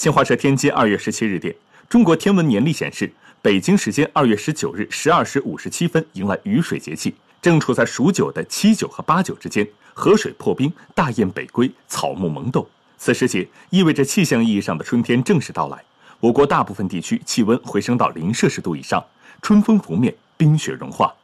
新华社天津二月十七日电中国天文年历显示北京时间二月十九日十二时五十七分迎来雨水节气正处在数九的七九和八九之间河水破冰大雁北归草木萌动。此时节意味着气象意义上的春天正式到来我国大部分地区气温回升到零摄氏度以上春风拂面冰雪融化